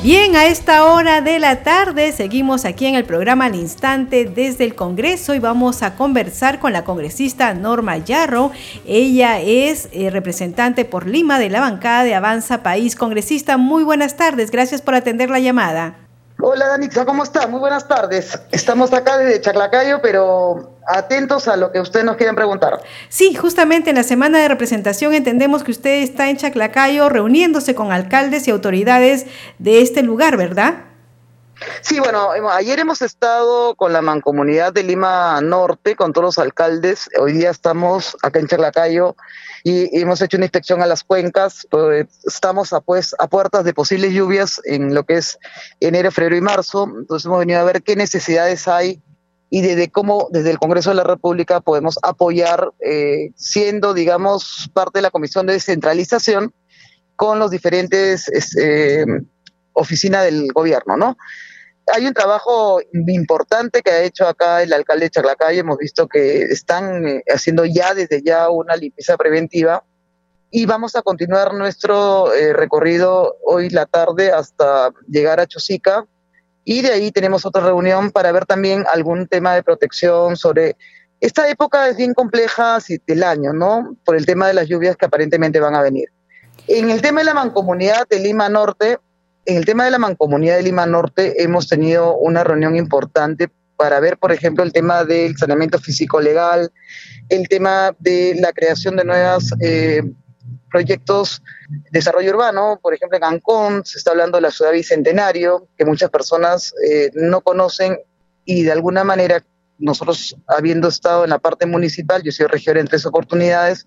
Bien, a esta hora de la tarde seguimos aquí en el programa Al Instante desde el Congreso y vamos a conversar con la congresista Norma Yarro. Ella es eh, representante por Lima de la bancada de Avanza País. Congresista, muy buenas tardes. Gracias por atender la llamada. Hola Danixa, ¿cómo está? Muy buenas tardes. Estamos acá desde Chaclacayo, pero atentos a lo que ustedes nos quieren preguntar. Sí, justamente en la semana de representación entendemos que usted está en Chaclacayo reuniéndose con alcaldes y autoridades de este lugar, ¿verdad? Sí, bueno, ayer hemos estado con la mancomunidad de Lima Norte, con todos los alcaldes. Hoy día estamos acá en Chaclacayo y hemos hecho una inspección a las cuencas. Pues, estamos a, pues, a puertas de posibles lluvias en lo que es enero, febrero y marzo. Entonces hemos venido a ver qué necesidades hay y desde cómo desde el Congreso de la República podemos apoyar, eh, siendo, digamos, parte de la Comisión de Descentralización con los diferentes eh, del gobierno, ¿no? Hay un trabajo importante que ha hecho acá el alcalde de Charlacay. Hemos visto que están eh, haciendo ya desde ya una limpieza preventiva y vamos a continuar nuestro eh, recorrido hoy la tarde hasta llegar a Chosica y de ahí tenemos otra reunión para ver también algún tema de protección sobre esta época es bien compleja del año, ¿no? Por el tema de las lluvias que aparentemente van a venir. En el tema de la mancomunidad de Lima Norte, en el tema de la mancomunidad de Lima Norte hemos tenido una reunión importante para ver, por ejemplo, el tema del saneamiento físico legal, el tema de la creación de nuevos eh, proyectos de desarrollo urbano, por ejemplo, en Ancón se está hablando de la ciudad bicentenario, que muchas personas eh, no conocen y de alguna manera nosotros habiendo estado en la parte municipal, yo soy regidor en tres oportunidades,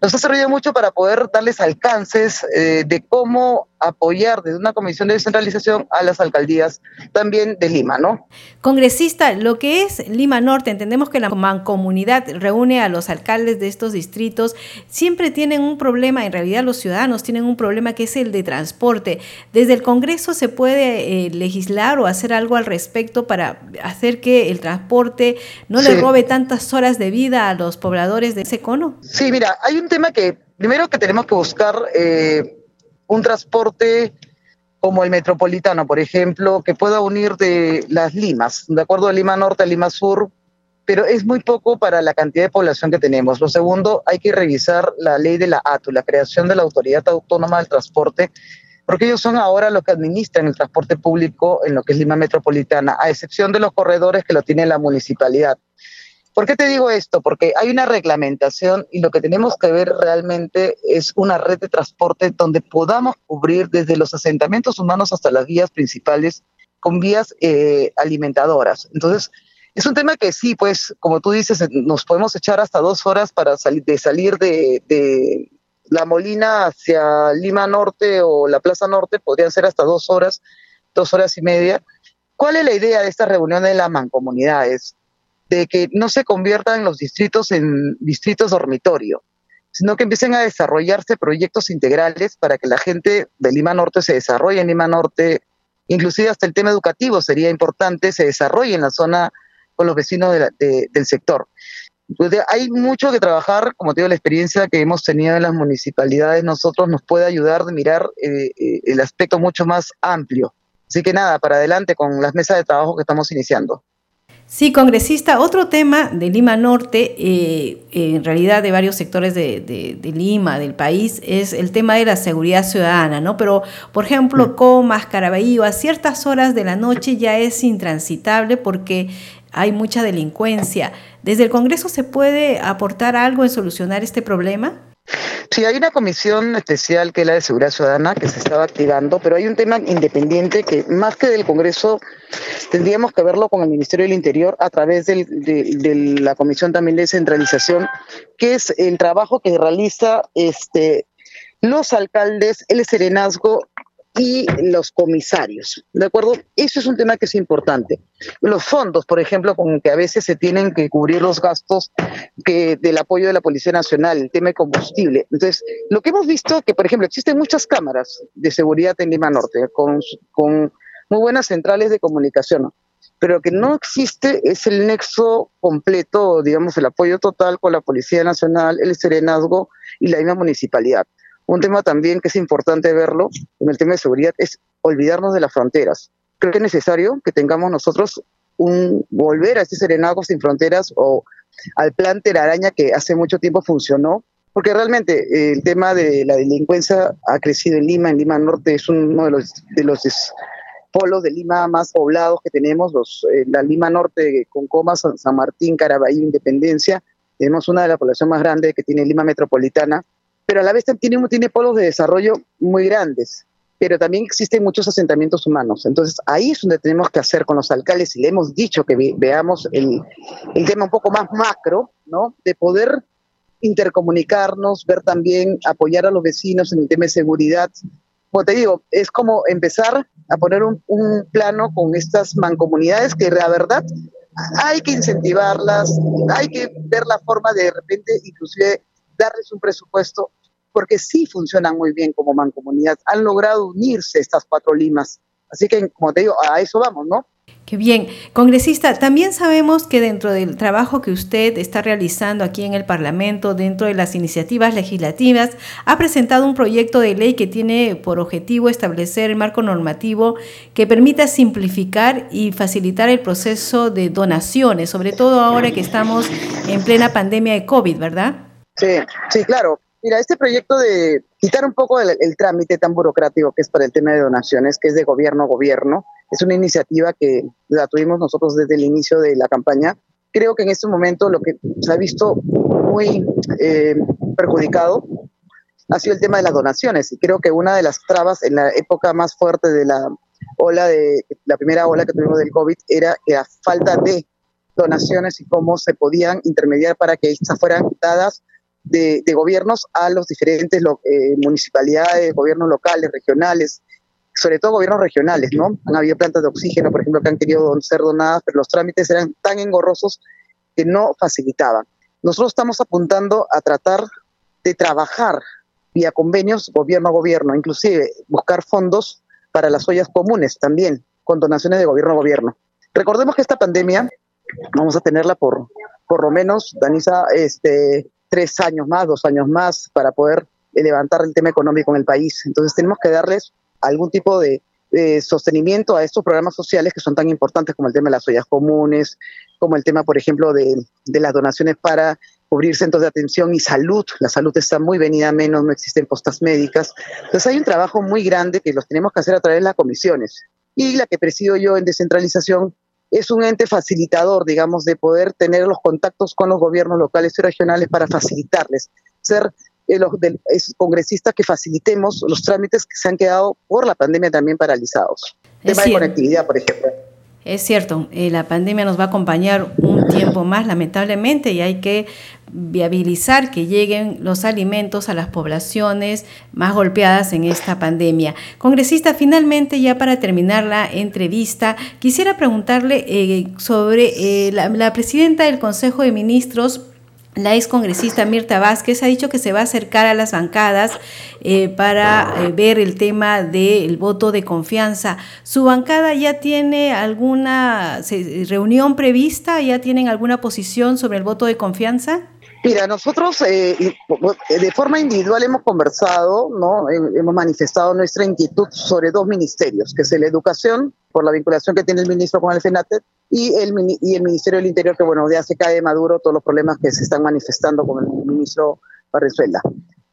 nos ha servido mucho para poder darles alcances eh, de cómo apoyar desde una comisión de descentralización a las alcaldías también de Lima, ¿no? Congresista, lo que es Lima Norte, entendemos que la mancomunidad reúne a los alcaldes de estos distritos, siempre tienen un problema, en realidad los ciudadanos tienen un problema que es el de transporte. ¿Desde el Congreso se puede eh, legislar o hacer algo al respecto para hacer que el transporte no le robe tantas horas de vida a los pobladores de ese cono? Sí, mira, hay un tema que primero que tenemos que buscar... Eh, un transporte como el metropolitano, por ejemplo, que pueda unir de las Limas, de acuerdo a Lima Norte a Lima Sur, pero es muy poco para la cantidad de población que tenemos. Lo segundo, hay que revisar la ley de la ATU, la creación de la Autoridad Autónoma del Transporte, porque ellos son ahora los que administran el transporte público en lo que es Lima Metropolitana, a excepción de los corredores que lo tiene la municipalidad. ¿Por qué te digo esto? Porque hay una reglamentación y lo que tenemos que ver realmente es una red de transporte donde podamos cubrir desde los asentamientos humanos hasta las vías principales con vías eh, alimentadoras. Entonces, es un tema que sí, pues, como tú dices, nos podemos echar hasta dos horas para salir de salir de, La Molina hacia Lima Norte o la Plaza Norte, podrían ser hasta dos horas, dos horas y media. ¿Cuál es la idea de esta reunión de las mancomunidades? De que no se conviertan los distritos en distritos dormitorio, sino que empiecen a desarrollarse proyectos integrales para que la gente de Lima Norte se desarrolle en Lima Norte, inclusive hasta el tema educativo sería importante, se desarrolle en la zona con los vecinos del sector. Entonces, hay mucho que trabajar, como te digo, la experiencia que hemos tenido en las municipalidades nosotros nos puede ayudar a mirar eh, eh, el aspecto mucho más amplio. Así que nada, para adelante con las mesas de trabajo que estamos iniciando. Sí, congresista, otro tema de Lima Norte, eh, en realidad de varios sectores de, Lima, del país, es el tema de la seguridad ciudadana, ¿no? Pero, por ejemplo, Comas, Caraballo, a ciertas horas de la noche ya es intransitable porque hay mucha delincuencia. ¿Desde el Congreso se puede aportar algo en solucionar este problema? Sí, hay una comisión especial que es la de seguridad ciudadana que se estaba activando, pero hay un tema independiente que más que del Congreso tendríamos que verlo con el Ministerio del Interior a través de, de, la comisión también de centralización, que es el trabajo que realiza este los alcaldes, el serenazgo y los comisarios, ¿de acuerdo? Eso es un tema que es importante. Los fondos, por ejemplo, con que a veces se tienen que cubrir los gastos que, del apoyo de la Policía Nacional, el tema de combustible. Entonces, lo que hemos visto que, por ejemplo, existen muchas cámaras de seguridad en Lima Norte, con, con muy buenas centrales de comunicación, pero lo que no existe es el nexo completo, digamos, el apoyo total con la Policía Nacional, el Serenazgo y la misma municipalidad. Un tema también que es importante verlo en el tema de seguridad es olvidarnos de las fronteras. Creo que es necesario que tengamos nosotros un volver a este Serenagos sin Fronteras o al plan Telaraña que hace mucho tiempo funcionó, porque realmente eh, el tema de la delincuencia ha crecido en Lima, en Lima Norte es uno de los, polos de Lima más poblados que tenemos, los, eh, la Lima Norte con Comas, San, Martín, Caraballo, Independencia, tenemos una de las poblaciones más grandes que tiene Lima Metropolitana, pero a la vez tiene, tiene polos de desarrollo muy grandes pero también existen muchos asentamientos humanos. Entonces, ahí es donde tenemos que hacer con los alcaldes, y le hemos dicho que veamos el, el, tema un poco más macro, ¿no? De poder intercomunicarnos, ver también, apoyar a los vecinos en el tema de seguridad. Como te digo, es como empezar a poner un, un plano con estas mancomunidades que la verdad hay que incentivarlas, hay que ver la forma de, de repente inclusive darles un presupuesto porque sí funcionan muy bien como mancomunidad. Han logrado unirse estas cuatro limas. Así que, como te digo, a eso vamos, ¿no? Qué bien. Congresista, también sabemos que dentro del trabajo que usted está realizando aquí en el Parlamento, dentro de las iniciativas legislativas, ha presentado un proyecto de ley que tiene por objetivo establecer el marco normativo que permita simplificar y facilitar el proceso de donaciones, sobre todo ahora que estamos en plena pandemia de COVID, ¿verdad? Sí, sí, claro. Mira, este proyecto de quitar un poco el, trámite tan burocrático que es para el tema de donaciones, que es de gobierno a gobierno, es una iniciativa que la tuvimos nosotros desde el inicio de la campaña. Creo que en este momento lo que se ha visto muy eh, perjudicado ha sido el tema de las donaciones y creo que una de las trabas en la época más fuerte de la ola de la primera ola que tuvimos del COVID era la falta de donaciones y cómo se podían intermediar para que estas fueran dadas de, gobiernos a los diferentes eh, municipalidades, gobiernos locales, regionales, sobre todo gobiernos regionales, ¿no? Han habido plantas de oxígeno, por ejemplo, que han querido ser donadas, pero los trámites eran tan engorrosos que no facilitaban. Nosotros estamos apuntando a tratar de trabajar vía convenios gobierno a gobierno, inclusive buscar fondos para las ollas comunes también, con donaciones de gobierno a gobierno. Recordemos que esta pandemia vamos a tenerla por por lo menos, Danisa, este, tres años más, dos años más para poder eh, levantar el tema económico en el país. Entonces tenemos que darles algún tipo de, sostenimiento a estos programas sociales que son tan importantes como el tema de las ollas comunes, como el tema, por ejemplo, de, las donaciones para cubrir centros de atención y salud. La salud está muy venida menos, no existen postas médicas. Entonces hay un trabajo muy grande que los tenemos que hacer a través de las comisiones. Y la que presido yo en descentralización es un ente facilitador, digamos, de poder tener los contactos con los gobiernos locales y regionales para facilitarles, ser el, congresista que facilitemos los trámites que se han quedado por la pandemia también paralizados. Tema de conectividad, por ejemplo. Es cierto, eh, la pandemia nos va a acompañar un tiempo más, lamentablemente, y hay que viabilizar que lleguen los alimentos a las poblaciones más golpeadas en esta pandemia. Congresista, finalmente, ya para terminar la entrevista, quisiera preguntarle eh, sobre eh, la presidenta del Consejo de Ministros, la ex congresista Mirta Vázquez ha dicho que se va a acercar a las bancadas eh, para eh, ver el tema del voto de confianza. ¿Su bancada ya tiene alguna reunión prevista? ¿Ya tienen alguna posición sobre el voto de confianza? Mira, nosotros eh, de forma individual hemos conversado, ¿no? hemos manifestado nuestra inquietud sobre dos ministerios, que es la educación, por la vinculación que tiene el ministro con el FENATET, y el, y el Ministerio del Interior, que bueno, ya se cae maduro todos los problemas que se están manifestando con el ministro Barrezuela.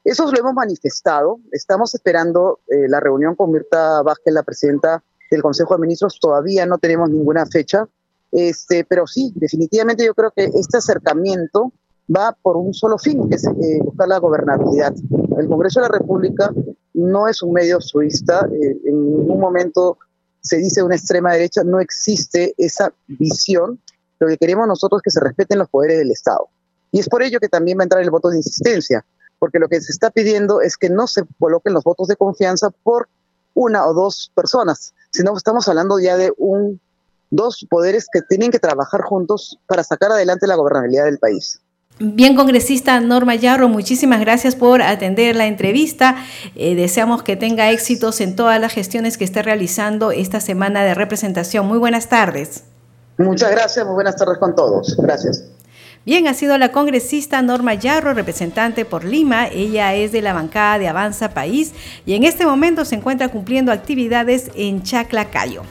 Eso lo hemos manifestado, estamos esperando eh, la reunión con Mirta Vázquez, la presidenta del Consejo de Ministros, todavía no tenemos ninguna fecha, este, pero sí, definitivamente yo creo que este acercamiento va por un solo fin, que es eh, buscar la gobernabilidad. El Congreso de la República no es un medio surista, eh, en ningún momento se dice una extrema derecha, no existe esa visión. Lo que queremos nosotros es que se respeten los poderes del Estado. Y es por ello que también va a entrar el voto de insistencia, porque lo que se está pidiendo es que no se coloquen los votos de confianza por una o dos personas, sino estamos hablando ya de un dos poderes que tienen que trabajar juntos para sacar adelante la gobernabilidad del país. Bien, congresista Norma Yarro, muchísimas gracias por atender la entrevista. Eh, deseamos que tenga éxitos en todas las gestiones que esté realizando esta semana de representación. Muy buenas tardes. Muchas gracias, muy buenas tardes con todos. Gracias. Bien, ha sido la congresista Norma Yarro, representante por Lima. Ella es de la bancada de Avanza País y en este momento se encuentra cumpliendo actividades en Chaclacayo.